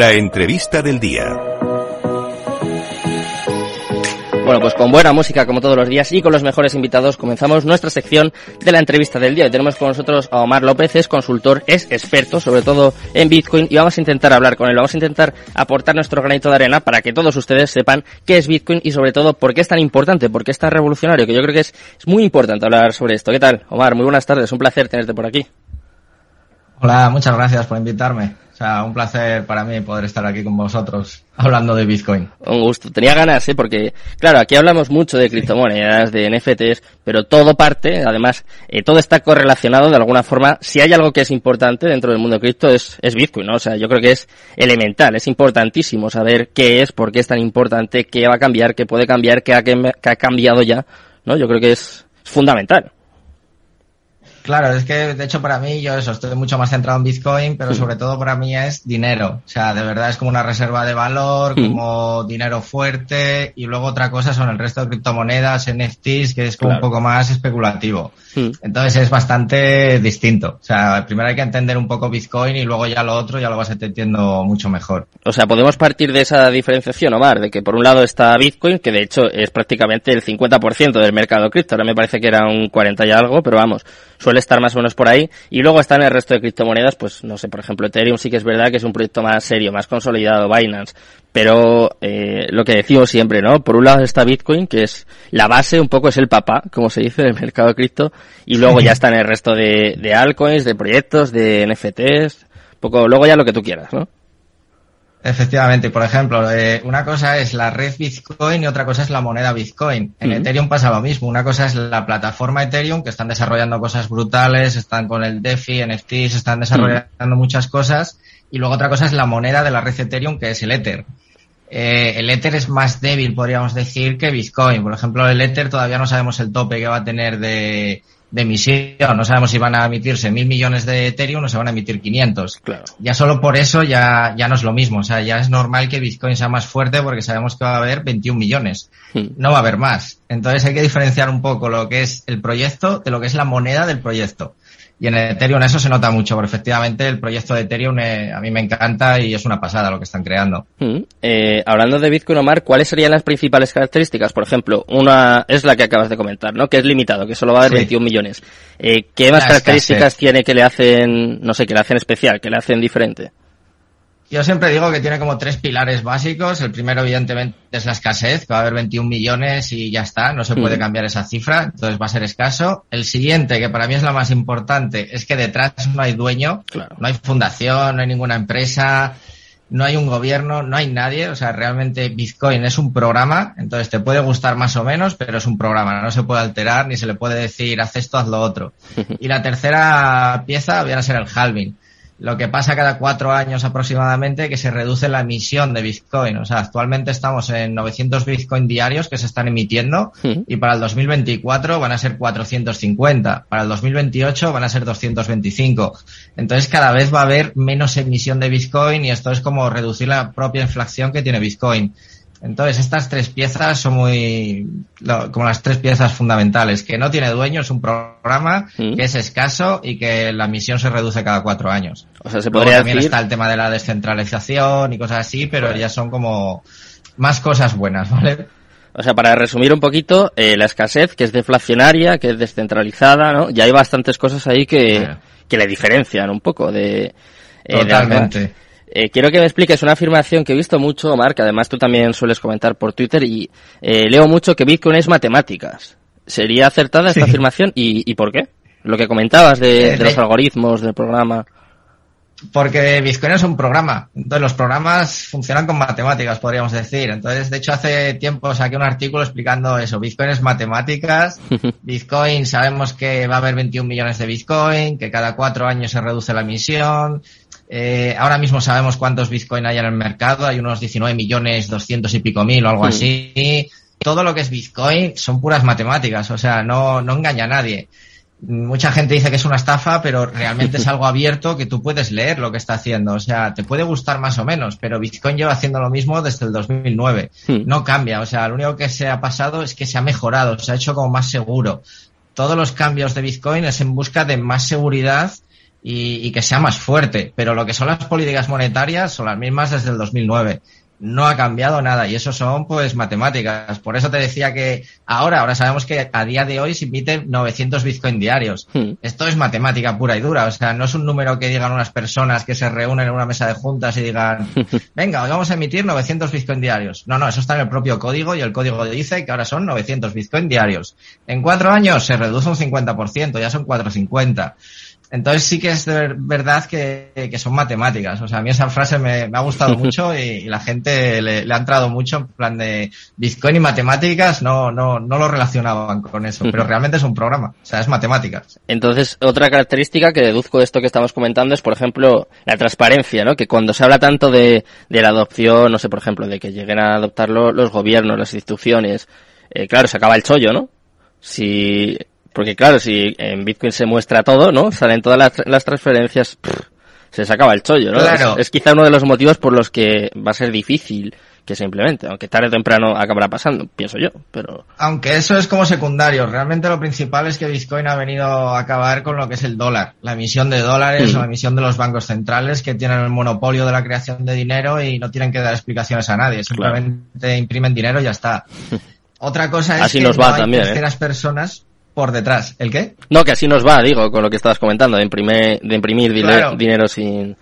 La entrevista del día. Bueno, pues con buena música como todos los días y con los mejores invitados comenzamos nuestra sección de la entrevista del día. Y tenemos con nosotros a Omar López, es consultor, es experto sobre todo en Bitcoin y vamos a intentar hablar con él, vamos a intentar aportar nuestro granito de arena para que todos ustedes sepan qué es Bitcoin y sobre todo por qué es tan importante, por qué es tan revolucionario, que yo creo que es, es muy importante hablar sobre esto. ¿Qué tal, Omar? Muy buenas tardes, un placer tenerte por aquí. Hola, muchas gracias por invitarme sea, un placer para mí poder estar aquí con vosotros hablando de Bitcoin. Un gusto. Tenía ganas, ¿eh? Porque, claro, aquí hablamos mucho de criptomonedas, de NFTs, pero todo parte, además, eh, todo está correlacionado de alguna forma. Si hay algo que es importante dentro del mundo de cripto es, es Bitcoin, ¿no? O sea, yo creo que es elemental, es importantísimo saber qué es, por qué es tan importante, qué va a cambiar, qué puede cambiar, qué ha cambiado ya, ¿no? Yo creo que es fundamental. Claro, es que de hecho para mí yo eso, estoy mucho más centrado en Bitcoin, pero sobre todo para mí es dinero. O sea, de verdad es como una reserva de valor, como dinero fuerte y luego otra cosa son el resto de criptomonedas, NFTs, que es como un poco más especulativo. Entonces es bastante distinto. O sea, primero hay que entender un poco Bitcoin y luego ya lo otro ya lo vas entendiendo mucho mejor. O sea, podemos partir de esa diferenciación, Omar, de que por un lado está Bitcoin, que de hecho es prácticamente el 50% del mercado cripto. Ahora me parece que era un 40 y algo, pero vamos, suele estar más o menos por ahí. Y luego están el resto de criptomonedas, pues no sé, por ejemplo, Ethereum sí que es verdad que es un proyecto más serio, más consolidado, Binance. Pero eh, lo que decimos siempre, ¿no? Por un lado está Bitcoin, que es la base, un poco es el papá, como se dice, del mercado cripto. Y luego ya están el resto de, de altcoins, de proyectos, de NFTs. poco, luego ya lo que tú quieras, ¿no? Efectivamente, por ejemplo, eh, una cosa es la red Bitcoin y otra cosa es la moneda Bitcoin. En Ethereum pasa lo mismo. Una cosa es la plataforma Ethereum, que están desarrollando cosas brutales, están con el DeFi, NFTs, están desarrollando muchas cosas. Y luego otra cosa es la moneda de la red Ethereum, que es el Ether. Eh, el Ether es más débil, podríamos decir, que Bitcoin. Por ejemplo, el Ether todavía no sabemos el tope que va a tener de, de emisión. No sabemos si van a emitirse mil millones de Ethereum o se van a emitir 500. Claro. Ya solo por eso ya, ya no es lo mismo. O sea, ya es normal que Bitcoin sea más fuerte porque sabemos que va a haber 21 millones. Hmm. No va a haber más. Entonces hay que diferenciar un poco lo que es el proyecto de lo que es la moneda del proyecto. Y en Ethereum eso se nota mucho, porque efectivamente el proyecto de Ethereum eh, a mí me encanta y es una pasada lo que están creando. Mm. Eh, hablando de Bitcoin, Omar, ¿cuáles serían las principales características? Por ejemplo, una es la que acabas de comentar, ¿no? Que es limitado, que solo va a haber 21 millones. Eh, ¿Qué más características tiene que le hacen, no sé, que le hacen especial, que le hacen diferente? Yo siempre digo que tiene como tres pilares básicos. El primero, evidentemente, es la escasez, que va a haber 21 millones y ya está, no se puede mm. cambiar esa cifra, entonces va a ser escaso. El siguiente, que para mí es la más importante, es que detrás no hay dueño, no hay fundación, no hay ninguna empresa, no hay un gobierno, no hay nadie. O sea, realmente Bitcoin es un programa, entonces te puede gustar más o menos, pero es un programa, no se puede alterar ni se le puede decir haz esto, haz lo otro. Y la tercera pieza viene a ser el halving lo que pasa cada cuatro años aproximadamente que se reduce la emisión de Bitcoin. O sea, actualmente estamos en 900 Bitcoin diarios que se están emitiendo y para el 2024 van a ser 450. Para el 2028 van a ser 225. Entonces cada vez va a haber menos emisión de Bitcoin y esto es como reducir la propia inflación que tiene Bitcoin. Entonces, estas tres piezas son muy, como las tres piezas fundamentales, que no tiene dueño, es un programa mm. que es escaso y que la misión se reduce cada cuatro años. O sea, se podría también está el tema de la descentralización y cosas así, pero ya son como más cosas buenas, ¿vale? O sea, para resumir un poquito, eh, la escasez, que es deflacionaria, que es descentralizada, ¿no? Ya hay bastantes cosas ahí que, que le diferencian un poco de... Eh, Totalmente. Eh, quiero que me expliques una afirmación que he visto mucho, Omar, que además tú también sueles comentar por Twitter y eh, leo mucho que Bitcoin es matemáticas. ¿Sería acertada esta afirmación y, por qué? Lo que comentabas de, los algoritmos, del programa. Porque Bitcoin es un programa. Entonces los programas funcionan con matemáticas, podríamos decir. Entonces, de hecho, hace tiempo saqué un artículo explicando eso. Bitcoin es matemáticas. Bitcoin, sabemos que va a haber 21 millones de Bitcoin, que cada cuatro años se reduce la emisión, eh, ahora mismo sabemos cuántos Bitcoin hay en el mercado, hay unos 19 millones 200 y pico mil o algo así. Todo lo que es Bitcoin son puras matemáticas, o sea, no, no engaña a nadie. Mucha gente dice que es una estafa, pero realmente es algo abierto que tú puedes leer lo que está haciendo. O sea, te puede gustar más o menos, pero Bitcoin lleva haciendo lo mismo desde el 2009. No cambia. O sea, lo único que se ha pasado es que se ha mejorado, se ha hecho como más seguro. Todos los cambios de Bitcoin es en busca de más seguridad y, y, que sea más fuerte. Pero lo que son las políticas monetarias son las mismas desde el 2009 no ha cambiado nada y eso son pues matemáticas. Por eso te decía que ahora, ahora sabemos que a día de hoy se emiten 900 Bitcoin diarios. Hmm. Esto es matemática pura y dura, o sea, no es un número que digan unas personas que se reúnen en una mesa de juntas y digan, venga, hoy vamos a emitir 900 Bitcoin diarios. No, no, eso está en el propio código y el código dice que ahora son 900 Bitcoin diarios. En cuatro años se reduce un 50%, ya son 450. Entonces sí que es verdad que, son matemáticas. O sea, a mí esa frase me, ha gustado mucho y, la gente le, ha entrado mucho en plan de Bitcoin y matemáticas no, no, no lo relacionaban con eso, pero realmente es un programa. O sea, es matemáticas. Entonces, otra característica que deduzco de esto que estamos comentando es, por ejemplo, la transparencia, ¿no? Que cuando se habla tanto de, de la adopción, no sé, por ejemplo, de que lleguen a adoptarlo los gobiernos, las instituciones, eh, claro, se acaba el chollo, ¿no? Si porque claro, si en Bitcoin se muestra todo, ¿no? Salen todas las, transferencias, se sacaba el chollo, ¿no? Claro. Es, quizá uno de los motivos por los que va a ser difícil que se implemente, aunque tarde o temprano acabará pasando, pienso yo, pero... Aunque eso es como secundario, realmente lo principal es que Bitcoin ha venido a acabar con lo que es el dólar, la emisión de dólares mm. o la emisión de los bancos centrales que tienen el monopolio de la creación de dinero y no tienen que dar explicaciones a nadie, simplemente imprimen dinero y ya está. Otra cosa es Así que nos va también, ¿eh? personas por detrás. ¿El qué? No, que así nos va, digo, con lo que estabas comentando, de imprimir, de imprimir dinero sin...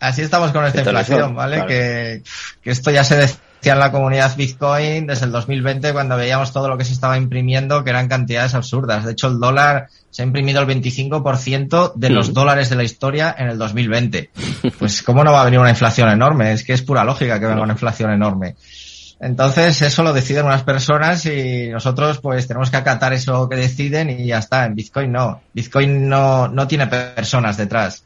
Así estamos con esta inflación, ¿vale? Que, que esto ya se decía en la comunidad Bitcoin desde el 2020 cuando veíamos todo lo que se estaba imprimiendo, que eran cantidades absurdas. De hecho, el dólar se ha imprimido el 25% de los mm. dólares de la historia en el 2020. Pues, ¿cómo no va a venir una inflación enorme? Es que es pura lógica que venga una inflación enorme. Entonces, eso lo deciden unas personas y nosotros pues tenemos que acatar eso que deciden y ya está. En Bitcoin no. Bitcoin no, no tiene personas detrás.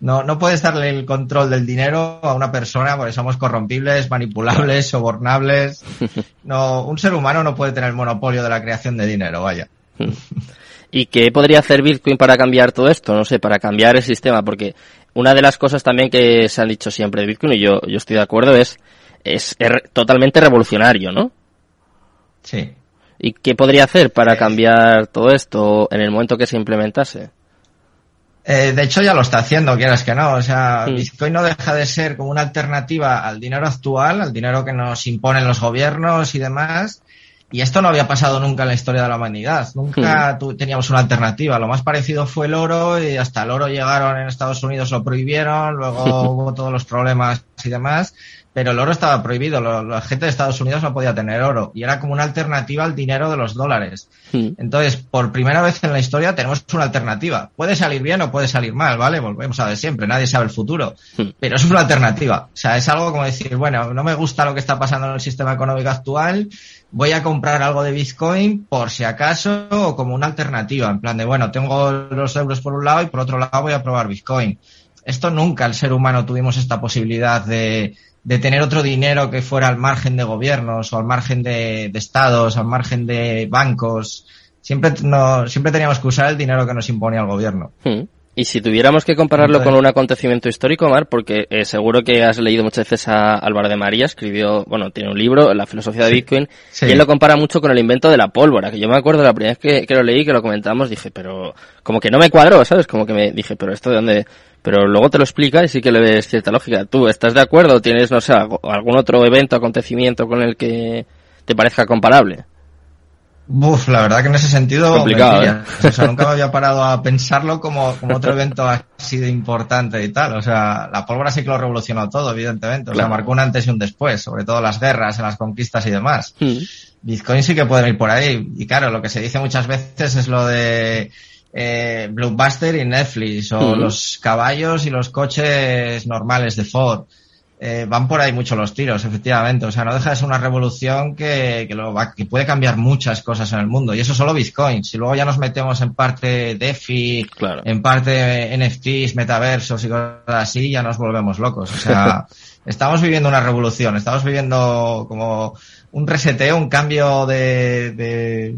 No, no puedes darle el control del dinero a una persona porque somos corrompibles, manipulables, sobornables. No, un ser humano no puede tener el monopolio de la creación de dinero, vaya. ¿Y qué podría hacer Bitcoin para cambiar todo esto? No sé, para cambiar el sistema, porque una de las cosas también que se han dicho siempre de Bitcoin, y yo, yo estoy de acuerdo, es es, totalmente revolucionario, ¿no? Sí. ¿Y qué podría hacer para cambiar todo esto en el momento que se implementase? Eh, de hecho ya lo está haciendo, quieras que no. O sea, Bitcoin no deja de ser como una alternativa al dinero actual, al dinero que nos imponen los gobiernos y demás. Y esto no había pasado nunca en la historia de la humanidad. Nunca teníamos una alternativa. Lo más parecido fue el oro y hasta el oro llegaron en Estados Unidos, lo prohibieron, luego hubo todos los problemas y demás pero el oro estaba prohibido. La gente de Estados Unidos no podía tener oro y era como una alternativa al dinero de los dólares. Hmm. Entonces, por primera vez en la historia tenemos una alternativa. Puede salir bien o puede salir mal, ¿vale? Volvemos a ver siempre, nadie sabe el futuro. Hmm. Pero es una alternativa. O sea, es algo como decir, bueno, no me gusta lo que está pasando en el sistema económico actual, voy a comprar algo de Bitcoin por si acaso o como una alternativa. En plan de, bueno, tengo los euros por un lado y por otro lado voy a probar Bitcoin. Esto nunca el ser humano tuvimos esta posibilidad de de tener otro dinero que fuera al margen de gobiernos o al margen de, estados, al margen de bancos. Siempre, no, siempre teníamos que usar el dinero que nos imponía el gobierno. Hmm. Y si tuviéramos que compararlo con un acontecimiento histórico, Mar, porque eh, seguro que has leído muchas veces a Álvaro de María, escribió, bueno, tiene un libro, La filosofía de Bitcoin, y él lo compara mucho con el invento de la pólvora, que yo me acuerdo la primera vez que, que lo leí, que lo comentamos, dije, pero como que no me cuadró, ¿sabes? Como que me dije, pero esto de dónde, pero luego te lo explica y sí que le ves cierta lógica. ¿Tú estás de acuerdo? ¿Tienes, no sé, algún otro evento, acontecimiento con el que te parezca comparable? Uf, la verdad que en ese sentido Complicado, ¿eh? o sea, nunca me había parado a pensarlo como, como otro evento así de importante y tal. O sea, la pólvora sí que lo revolucionó todo, evidentemente. O sea, marcó un antes y un después, sobre todo las guerras, en las conquistas y demás. Mm. Bitcoin sí que pueden ir por ahí. Y claro, lo que se dice muchas veces es lo de eh, Blockbuster y Netflix, o los caballos y los coches normales de Ford. Eh, van por ahí mucho los tiros, efectivamente. O sea, no deja de ser una revolución que, que, lo va, que puede cambiar muchas cosas en el mundo. Y eso solo Bitcoin. Si luego ya nos metemos en parte DeFi, en parte NFTs, metaversos y cosas así, ya nos volvemos locos. O sea, estamos viviendo una revolución. Estamos viviendo como un reseteo, un cambio de, de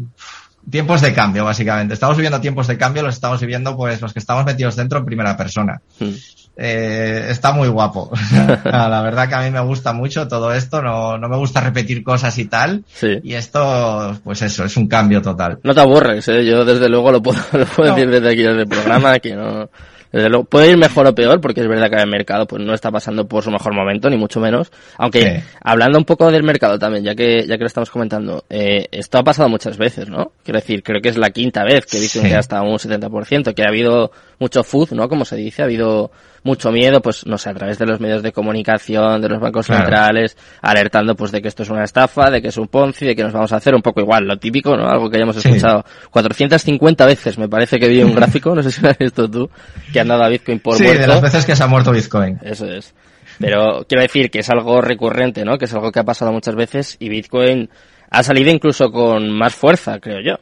tiempos de cambio, básicamente. Estamos viviendo tiempos de cambio, los estamos viviendo, pues, los que estamos metidos dentro en primera persona. Hmm. Eh, está muy guapo. la verdad que a mí me gusta mucho todo esto, no, no me gusta repetir cosas y tal. Y esto, pues eso, es un cambio total. No te aburres, ¿eh? yo desde luego lo puedo, lo puedo decir desde aquí, desde el programa, que no, Desde luego, puede ir mejor o peor, porque es verdad que el mercado pues no está pasando por su mejor momento, ni mucho menos. Aunque, hablando un poco del mercado también, ya que, ya que lo estamos comentando, eh, esto ha pasado muchas veces, ¿no? Quiero decir, creo que es la quinta vez que dicen que hasta un 70%, que ha habido mucho food, ¿no? Como se dice, ha habido mucho miedo, pues no sé, a través de los medios de comunicación, de los bancos centrales, alertando pues de que esto es una estafa, de que es un Ponzi, de que nos vamos a hacer un poco igual, lo típico, ¿no? Algo que hayamos escuchado 450 veces, me parece que vi un gráfico, no sé si lo has visto tú, que han dado a Bitcoin por sí, de las veces que se ha muerto Bitcoin. Eso es. Pero quiero decir que es algo recurrente, ¿no? Que es algo que ha pasado muchas veces y Bitcoin ha salido incluso con más fuerza, creo yo.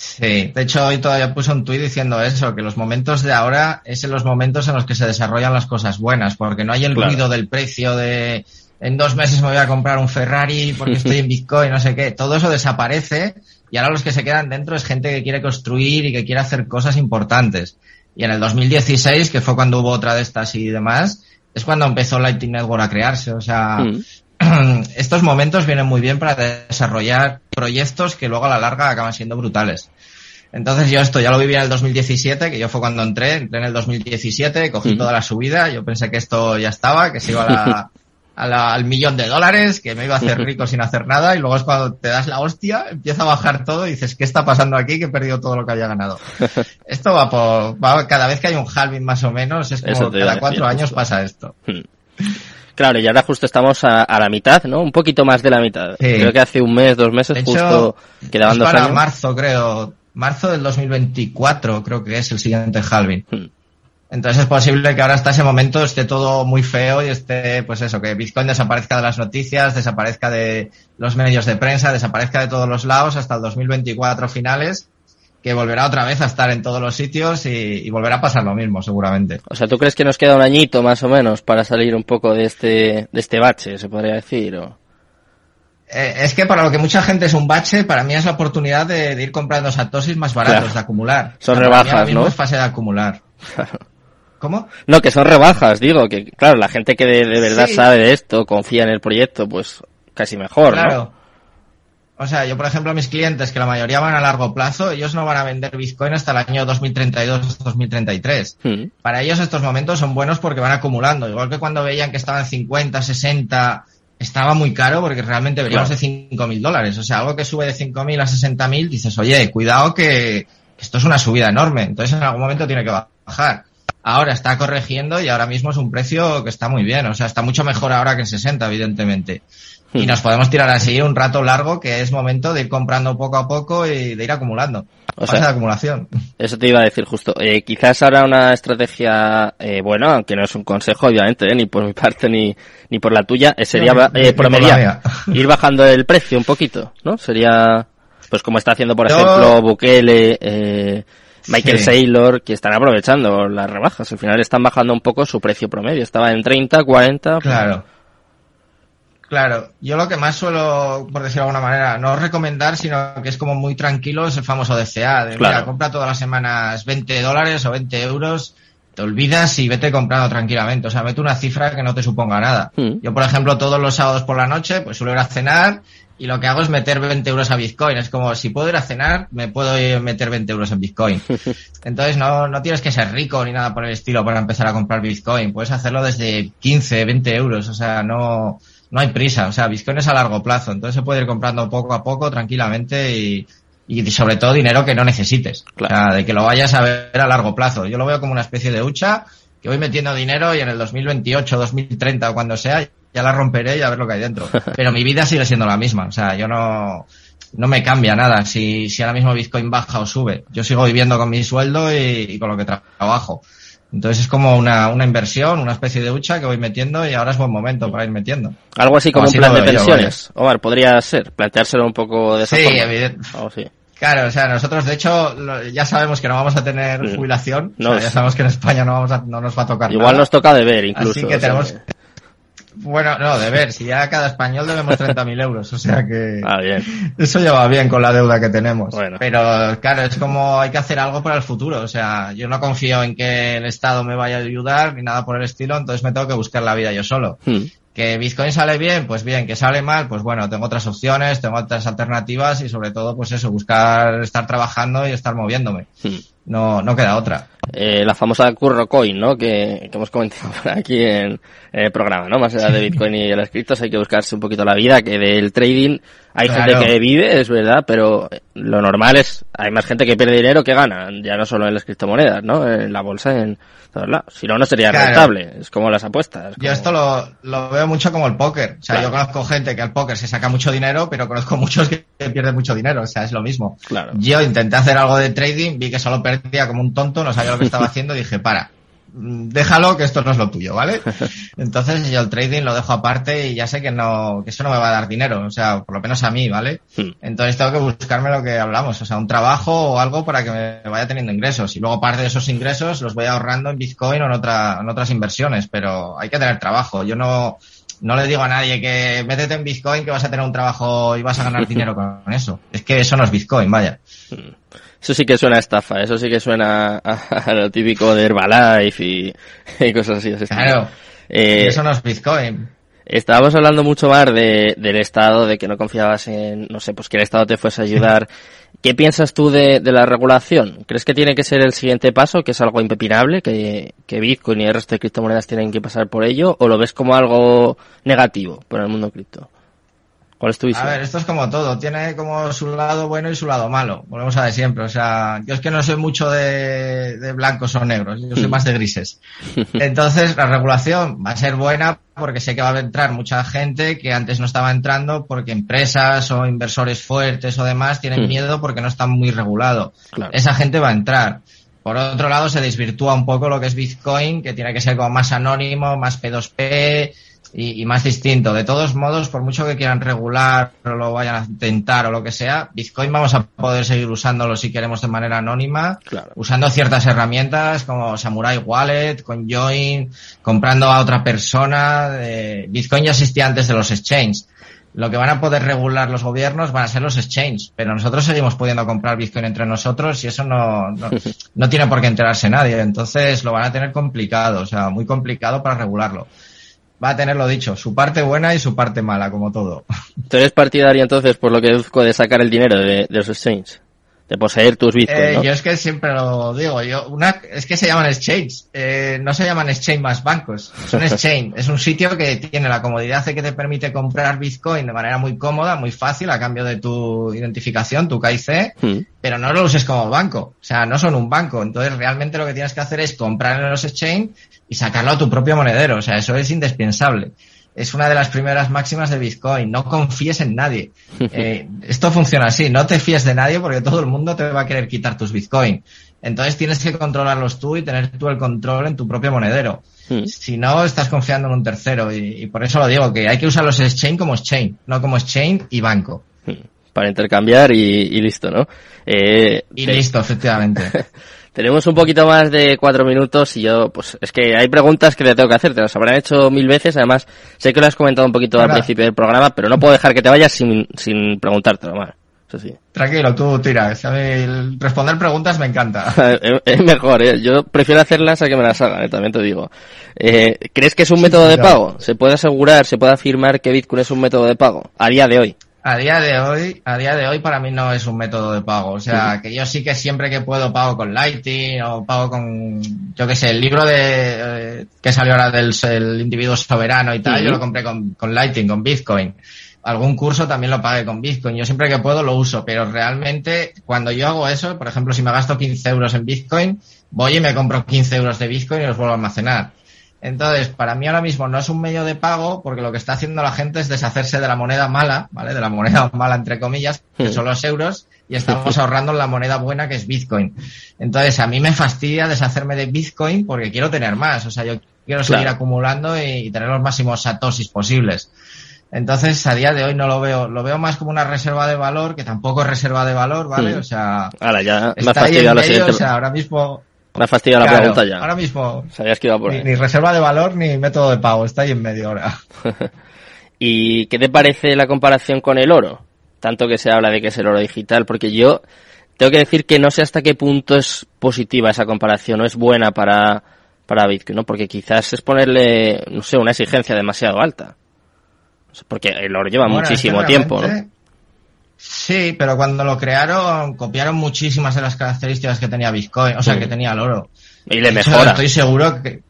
Sí, de hecho hoy todavía puse un tuit diciendo eso, que los momentos de ahora es en los momentos en los que se desarrollan las cosas buenas, porque no hay el ruido del precio de en dos meses me voy a comprar un Ferrari porque estoy en Bitcoin, no sé qué, todo eso desaparece y ahora los que se quedan dentro es gente que quiere construir y que quiere hacer cosas importantes. Y en el 2016, que fue cuando hubo otra de estas y demás, es cuando empezó Lightning Network a crearse, o sea, mm. estos momentos vienen muy bien para desarrollar proyectos que luego a la larga acaban siendo brutales. Entonces yo esto ya lo viví en el 2017, que yo fue cuando entré, entré en el 2017, cogí toda la subida, yo pensé que esto ya estaba, que se iba al millón de dólares, que me iba a hacer rico sin hacer nada, y luego es cuando te das la hostia, empieza a bajar todo y dices, ¿qué está pasando aquí? Que he perdido todo lo que había ganado. Esto va por, va, cada vez que hay un halving más o menos, es como cada cuatro años pasa esto. Claro, y ahora justo estamos a, la mitad, ¿no? Un poquito más de la mitad. Creo que hace un mes, dos meses, justo quedaban dos para marzo, creo. Marzo del 2024, creo que es el siguiente halving. Hmm. Entonces es posible que ahora hasta ese momento esté todo muy feo y esté, pues eso, que Bitcoin desaparezca de las noticias, desaparezca de los medios de prensa, desaparezca de todos los lados hasta el 2024 finales que volverá otra vez a estar en todos los sitios y, volverá a pasar lo mismo, seguramente. O sea, ¿tú crees que nos queda un añito más o menos para salir un poco de este, de este bache, se podría decir? O... Eh, es que para lo que mucha gente es un bache, para mí es la oportunidad de, ir comprando satosis más baratos, de acumular. Son rebajas, ¿no? es fase de acumular. ¿Cómo? No, que son rebajas, digo, que claro, la gente que de, verdad sabe de esto, confía en el proyecto, pues casi mejor, claro. O sea, yo por ejemplo mis clientes, que la mayoría van a largo plazo, ellos no van a vender Bitcoin hasta el año 2032-2033. Hmm. Para ellos estos momentos son buenos porque van acumulando. Igual que cuando veían que estaban 50, 60, estaba muy caro porque realmente veníamos de 5.000 dólares. O sea, algo que sube de 5.000 a 60.000, dices, oye, cuidado que esto es una subida enorme. Entonces en algún momento tiene que bajar. Ahora está corrigiendo y ahora mismo es un precio que está muy bien. O sea, está mucho mejor ahora que en 60, evidentemente y nos podemos tirar así un rato largo que es momento de ir comprando poco a poco y de ir acumulando. O sea, de acumulación. Eso te iba a decir justo. Eh, quizás ahora una estrategia, eh, bueno, aunque no es un consejo, obviamente, eh, ni por mi parte ni, ni por la tuya, eh, sería eh, promediar, ir bajando el precio un poquito, ¿no? Sería, pues como está haciendo, por ejemplo, Bukele, eh, Michael Saylor, que están aprovechando las rebajas. Al final están bajando un poco su precio promedio. Estaba en 30, 40. Claro. Claro, yo lo que más suelo, por decirlo de alguna manera, no recomendar, sino que es como muy tranquilo, es el famoso DCA. De, mira, compra todas las semanas 20 dólares o 20 euros, te olvidas y vete comprando tranquilamente. O sea, mete una cifra que no te suponga nada. Hmm. Yo, por ejemplo, todos los sábados por la noche, pues suelo ir a cenar y lo que hago es meter 20 euros a Bitcoin. Es como, si puedo ir a cenar, me puedo meter 20 euros en Bitcoin. Entonces, no, no tienes que ser rico ni nada por el estilo para empezar a comprar Bitcoin. Puedes hacerlo desde 15, 20 euros. O sea, no no hay prisa, o sea, Bitcoin es a largo plazo, entonces se puede ir comprando poco a poco, tranquilamente y, y sobre todo dinero que no necesites. O sea, de que lo vayas a ver a largo plazo. Yo lo veo como una especie de hucha que voy metiendo dinero y en el 2028, 2030 o cuando sea, ya la romperé y a ver lo que hay dentro. Pero mi vida sigue siendo la misma. O sea, yo no, no me cambia nada si, si ahora mismo Bitcoin baja o sube. Yo sigo viviendo con mi sueldo y con lo que trabajo. Entonces es como una, una inversión, una especie de hucha que voy metiendo y ahora es buen momento para ir metiendo. Algo así como, un plan de pensiones. Omar, podría ser, planteárselo un poco de esa sí, Evidente. Oh, sí, Claro, o sea, nosotros de hecho ya sabemos que no vamos a tener jubilación, no, ya sabemos que en España no vamos a, no nos va a tocar. Igual nos toca de ver incluso. Así que tenemos, bueno, no, de ver, si ya cada español debemos 30.000 euros, o sea que ah, bien. eso ya va bien con la deuda que tenemos. Pero claro, es como hay que hacer algo para el futuro, o sea, yo no confío en que el Estado me vaya a ayudar ni nada por el estilo, entonces me tengo que buscar la vida yo solo. Hmm. Que Bitcoin sale bien, pues bien, que sale mal, pues bueno, tengo otras opciones, tengo otras alternativas y sobre todo, pues eso, buscar estar trabajando y estar moviéndome. Hmm. No, no queda otra. Eh, la famosa Curro Coin, ¿no? Que, que hemos comentado aquí en, el programa, ¿no? Más allá de Bitcoin y el escritos hay que buscarse un poquito la vida, que del trading hay gente que vive, es verdad, pero lo normal es, hay más gente que pierde dinero que gana, ya no solo en las criptomonedas, ¿no? En la bolsa, en todos lados. Si no, no sería rentable, es como las apuestas. Yo esto lo, lo, veo mucho como el póker, o sea, yo conozco gente que al póker se saca mucho dinero, pero conozco muchos que pierden mucho dinero, o sea, es lo mismo. Claro. Yo intenté hacer algo de trading, vi que solo perdía como un tonto, no sabía lo que estaba haciendo, dije, para, déjalo que esto no es lo tuyo, ¿vale? Entonces yo el trading lo dejo aparte y ya sé que no, que eso no me va a dar dinero, o sea, por lo menos a mí, ¿vale? Hmm. Entonces tengo que buscarme lo que hablamos, o sea, un trabajo o algo para que me vaya teniendo ingresos y luego parte de esos ingresos los voy ahorrando en Bitcoin o en, otra, en otras inversiones, pero hay que tener trabajo. Yo no, no le digo a nadie que métete en Bitcoin que vas a tener un trabajo y vas a ganar dinero con eso. Es que eso no es Bitcoin, vaya. Hmm. Eso sí que suena a estafa, eso sí que suena a, lo típico de Herbalife y, y cosas así. Claro. Eh, eso no es Bitcoin. Estábamos hablando mucho más de, del Estado, de que no confiabas en, no sé, pues que el Estado te fuese a ayudar. ¿Qué piensas tú de, de, la regulación? ¿Crees que tiene que ser el siguiente paso, que es algo impepinable, que, que Bitcoin y el resto de criptomonedas tienen que pasar por ello, o lo ves como algo negativo por el mundo cripto? ¿Cuál es tu visión? A ver, esto es como todo, tiene como su lado bueno y su lado malo, volvemos a ver siempre, o sea, yo es que no soy mucho de, blancos o negros, yo soy más de grises. Entonces, la regulación va a ser buena porque sé que va a entrar mucha gente que antes no estaba entrando porque empresas o inversores fuertes o demás tienen hmm. miedo porque no están muy regulado. Esa gente va a entrar. Por otro lado, se desvirtúa un poco lo que es Bitcoin, que tiene que ser como más anónimo, más P2P, y, más distinto. De todos modos, por mucho que quieran regular o lo vayan a intentar o lo que sea, Bitcoin vamos a poder seguir usándolo si queremos de manera anónima, usando ciertas herramientas como Samurai Wallet, CoinJoin, comprando a otra persona. Bitcoin ya existía antes de los exchanges. Lo que van a poder regular los gobiernos van a ser los exchanges, pero nosotros seguimos pudiendo comprar Bitcoin entre nosotros y eso no, no, no tiene por qué enterarse nadie. Entonces lo van a tener complicado, o sea, muy complicado para regularlo va a tener lo dicho, su parte buena y su parte mala, como todo. ¿Tú eres partidario entonces, por lo que deduzco, de sacar el dinero de, los exchanges? De poseer tus bitcoins, eh, Yo es que siempre lo digo, yo, una, es que se llaman exchange, eh, no se llaman exchange más bancos, son exchange, es un sitio que tiene la comodidad de que te permite comprar bitcoin de manera muy cómoda, muy fácil, a cambio de tu identificación, tu KIC, hmm. pero no lo uses como banco, o sea, no son un banco, entonces realmente lo que tienes que hacer es comprar en los exchange y sacarlo a tu propio monedero. O sea, eso es indispensable. Es una de las primeras máximas de Bitcoin. No confíes en nadie. Eh, esto funciona así. No te fíes de nadie porque todo el mundo te va a querer quitar tus Bitcoin. Entonces tienes que controlarlos tú y tener tú el control en tu propio monedero. Hmm. Si no, estás confiando en un tercero. Y, por eso lo digo, que hay que usar los exchange como exchange, no como exchange y banco. Hmm. Para intercambiar y, listo, ¿no? Eh, y listo, efectivamente. Tenemos un poquito más de cuatro minutos y yo, pues es que hay preguntas que te tengo que hacer, te las habrán hecho mil veces, además sé que lo has comentado un poquito al principio del programa, pero no puedo dejar que te vayas sin, sin preguntártelo, más. Eso sí. Tranquilo, tú tira. responder preguntas me encanta. es mejor, ¿eh? Yo prefiero hacerlas a que me las hagan, ¿eh? también te digo. Eh, ¿Crees que es un método de pago? ¿Se puede asegurar, se puede afirmar que Bitcoin es un método de pago a día de hoy? A día de hoy, a día de hoy para mí no es un método de pago. O sea, que yo sí que siempre que puedo pago con Lightning o pago con, yo qué sé, el libro de, eh, que salió ahora del individuo soberano y tal, yo lo compré con, con Lightning, con Bitcoin. Algún curso también lo pagué con Bitcoin. Yo siempre que puedo lo uso, pero realmente cuando yo hago eso, por ejemplo, si me gasto 15 euros en Bitcoin, voy y me compro 15 euros de Bitcoin y los vuelvo a almacenar. Entonces, para mí ahora mismo no es un medio de pago porque lo que está haciendo la gente es deshacerse de la moneda mala, ¿vale? De la moneda mala, entre comillas, que hmm. son los euros, y estamos ahorrando en la moneda buena que es Bitcoin. Entonces, a mí me fastidia deshacerme de Bitcoin porque quiero tener más. O sea, yo quiero seguir acumulando y, tener los máximos satosis posibles. Entonces, a día de hoy no lo veo, lo veo más como una reserva de valor, que tampoco es reserva de valor, ¿vale? Hmm. O sea, ahora ya está ahí en medio, o sea, ahora mismo me ha fastidiado la pregunta ya. Ahora mismo. Sabías que iba por ni, reserva de valor ni método de pago. Está ahí en medio hora. ¿Y qué te parece la comparación con el oro? Tanto que se habla de que es el oro digital, porque yo tengo que decir que no sé hasta qué punto es positiva esa comparación, o es buena para, para Bitcoin, ¿no? Porque quizás es ponerle, no sé, una exigencia demasiado alta. Porque el oro lleva muchísimo tiempo, ¿no? Sí, pero cuando lo crearon, copiaron muchísimas de las características que tenía Bitcoin, o sea, que tenía el oro. Y le mejora. Estoy seguro que,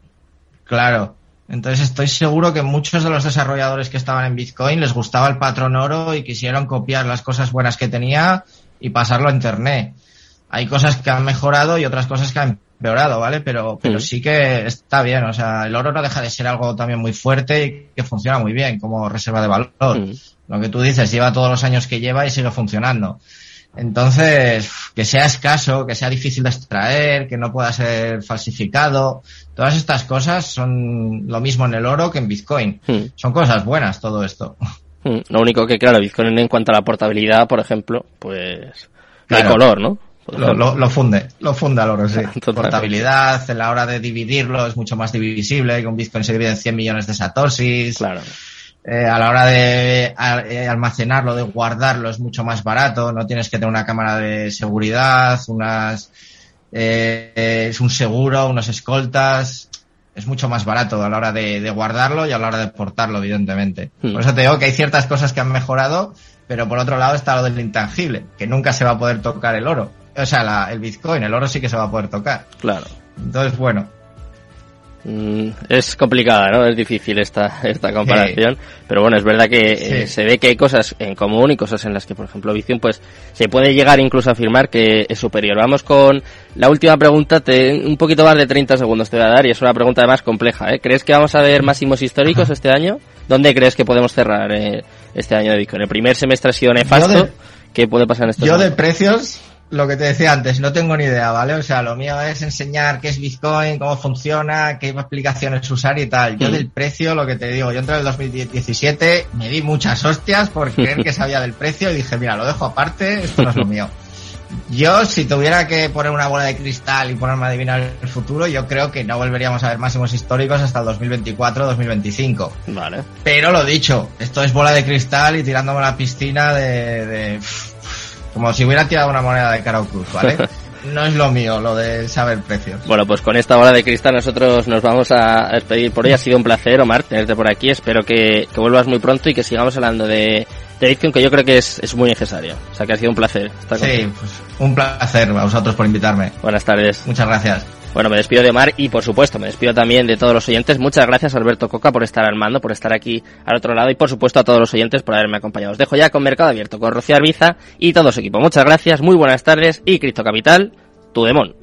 claro. Entonces estoy seguro que muchos de los desarrolladores que estaban en Bitcoin les gustaba el patrón oro y quisieron copiar las cosas buenas que tenía y pasarlo a Internet. Hay cosas que han mejorado y otras cosas que han empeorado, ¿vale? Pero, pero mm. sí que está bien, o sea, el oro no deja de ser algo también muy fuerte y que funciona muy bien como reserva de valor. Mm. Lo que tú dices, lleva todos los años que lleva y sigue funcionando. Entonces, que sea escaso, que sea difícil de extraer, que no pueda ser falsificado, todas estas cosas son lo mismo en el oro que en Bitcoin. Hmm. Son cosas buenas todo esto. Lo único que, claro, Bitcoin en cuanto a la portabilidad, por ejemplo, pues hay color, ¿no? Lo, funde, lo funde al oro, sí. Portabilidad, en la hora de dividirlo es mucho más divisible, que un Bitcoin se divide en 100 millones de satoshis. Claro. Eh, a la hora de eh, almacenarlo, de guardarlo, es mucho más barato. No tienes que tener una cámara de seguridad, unas, eh, es un seguro, unas escoltas. Es mucho más barato a la hora de, guardarlo y a la hora de portarlo, evidentemente. Hmm. Por eso te digo que hay ciertas cosas que han mejorado, pero por otro lado está lo del intangible, que nunca se va a poder tocar el oro. O sea, el Bitcoin, el oro sí que se va a poder tocar. Claro. Entonces, bueno, Mm, es complicada, ¿no? Es difícil esta, esta comparación, pero bueno, es verdad que eh, se ve que hay cosas en común y cosas en las que, por ejemplo, Bitcoin, pues se puede llegar incluso a afirmar que es superior. Vamos con la última pregunta, te, un poquito más de 30 segundos te voy a dar y es una pregunta además compleja, ¿eh? ¿Crees que vamos a ver máximos históricos este año? ¿Dónde crees que podemos cerrar eh, este año de Bitcoin? El primer semestre ha sido nefasto. ¿Qué puede pasar en estos Yo de precios lo que te decía antes, no tengo ni idea, ¿vale? O sea, lo mío es enseñar qué es Bitcoin, cómo funciona, qué aplicaciones usar y tal. Yo mm. del precio, lo que te digo, yo entré en el 2017, me di muchas hostias por creer que sabía del precio y dije, mira, lo dejo aparte, esto no es lo mío. Yo, si tuviera que poner una bola de cristal y ponerme a adivinar el futuro, yo creo que no volveríamos a ver máximos históricos hasta el 2024-2025. Vale. Pero lo dicho, esto es bola de cristal y tirándome a la piscina de como si hubiera tirado una moneda de cara cruz, ¿vale? no es lo mío, lo de saber precios. Bueno, pues con esta hora de cristal nosotros nos vamos a despedir por hoy. Ha sido un placer, Omar, tenerte por aquí. Espero que, vuelvas muy pronto y que sigamos hablando de, de Bitcoin, que yo creo que es, es muy necesario. O sea, que ha sido un placer. sí, pues un placer a vosotros por invitarme. Buenas tardes. Muchas gracias. Bueno, me despido de Omar y por supuesto me despido también de todos los oyentes. Muchas gracias Alberto Coca por estar al mando, por estar aquí al otro lado y por supuesto a todos los oyentes por haberme acompañado. Os dejo ya con Mercado Abierto, con Rocío Arbiza y todo su equipo. Muchas gracias, muy buenas tardes y Cristo Capital, tu demon.